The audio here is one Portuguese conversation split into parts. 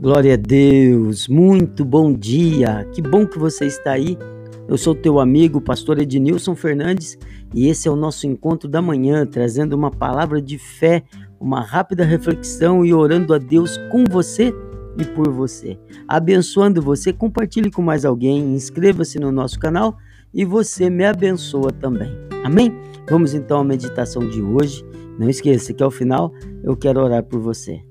Glória a Deus, muito bom dia, que bom que você está aí. Eu sou teu amigo, pastor Ednilson Fernandes, e esse é o nosso encontro da manhã, trazendo uma palavra de fé, uma rápida reflexão e orando a Deus com você e por você. Abençoando você, compartilhe com mais alguém, inscreva-se no nosso canal e você me abençoa também. Amém? Vamos então à meditação de hoje. Não esqueça que ao final eu quero orar por você.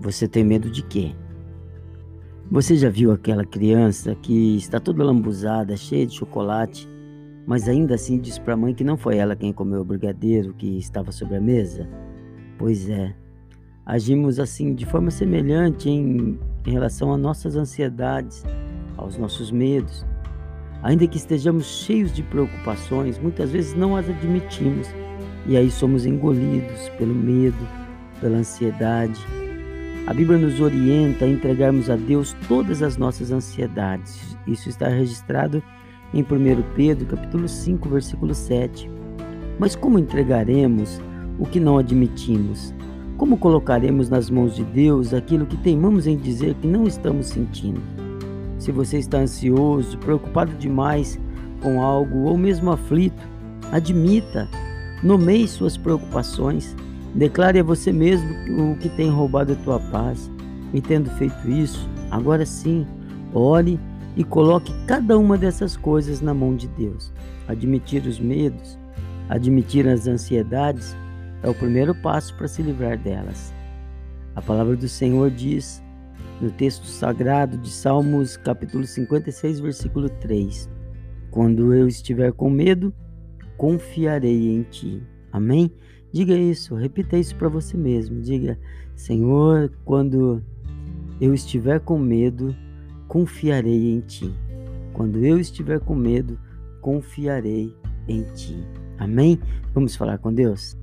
Você tem medo de quê? Você já viu aquela criança que está toda lambuzada, cheia de chocolate, mas ainda assim diz para a mãe que não foi ela quem comeu o brigadeiro que estava sobre a mesa? Pois é, agimos assim de forma semelhante em, em relação às nossas ansiedades, aos nossos medos. Ainda que estejamos cheios de preocupações, muitas vezes não as admitimos e aí somos engolidos pelo medo, pela ansiedade a Bíblia nos orienta a entregarmos a Deus todas as nossas ansiedades. Isso está registrado em 1 Pedro, capítulo 5, versículo 7. Mas como entregaremos o que não admitimos? Como colocaremos nas mãos de Deus aquilo que teimamos em dizer que não estamos sentindo? Se você está ansioso, preocupado demais com algo ou mesmo aflito, admita, nomeie suas preocupações Declare a você mesmo o que tem roubado a tua paz. E tendo feito isso, agora sim, ore e coloque cada uma dessas coisas na mão de Deus. Admitir os medos, admitir as ansiedades, é o primeiro passo para se livrar delas. A palavra do Senhor diz no texto sagrado de Salmos, capítulo 56, versículo 3: Quando eu estiver com medo, confiarei em ti. Amém? Diga isso, repita isso para você mesmo. Diga: Senhor, quando eu estiver com medo, confiarei em ti. Quando eu estiver com medo, confiarei em ti. Amém? Vamos falar com Deus?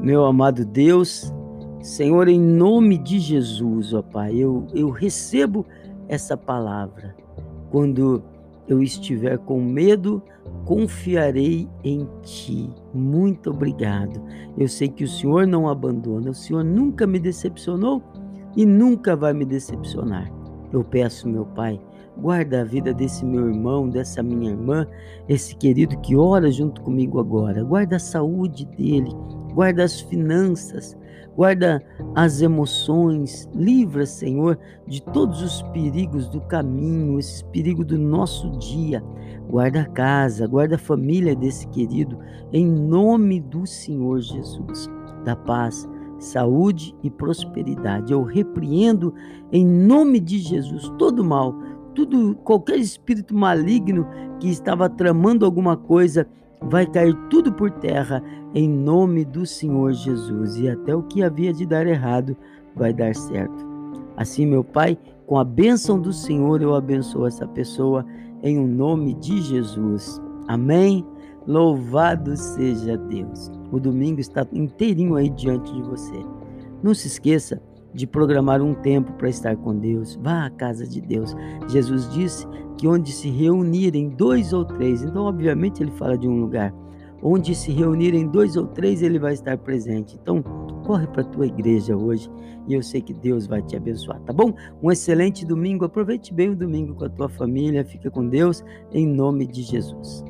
Meu amado Deus, Senhor, em nome de Jesus, ó Pai, eu, eu recebo essa palavra. Quando eu estiver com medo, confiarei em ti. Muito obrigado. Eu sei que o Senhor não abandona, o Senhor nunca me decepcionou e nunca vai me decepcionar. Eu peço, meu Pai, guarda a vida desse meu irmão, dessa minha irmã, esse querido que ora junto comigo agora. Guarda a saúde dele, guarda as finanças, guarda as emoções, livra, Senhor, de todos os perigos do caminho, esses perigos do nosso dia. Guarda a casa, guarda a família desse querido, em nome do Senhor Jesus. Da paz, saúde e prosperidade. Eu repreendo em nome de Jesus todo mal, tudo qualquer espírito maligno que estava tramando alguma coisa vai cair tudo por terra em nome do Senhor Jesus, e até o que havia de dar errado vai dar certo. Assim, meu Pai, com a bênção do Senhor, eu abençoo essa pessoa em um nome de Jesus. Amém. Louvado seja Deus. O domingo está inteirinho aí diante de você. Não se esqueça de programar um tempo para estar com Deus. Vá à casa de Deus. Jesus disse que onde se reunirem dois ou três, então obviamente ele fala de um lugar, onde se reunirem dois ou três, ele vai estar presente. Então, corre para a tua igreja hoje e eu sei que Deus vai te abençoar, tá bom? Um excelente domingo, aproveite bem o domingo com a tua família, fica com Deus, em nome de Jesus.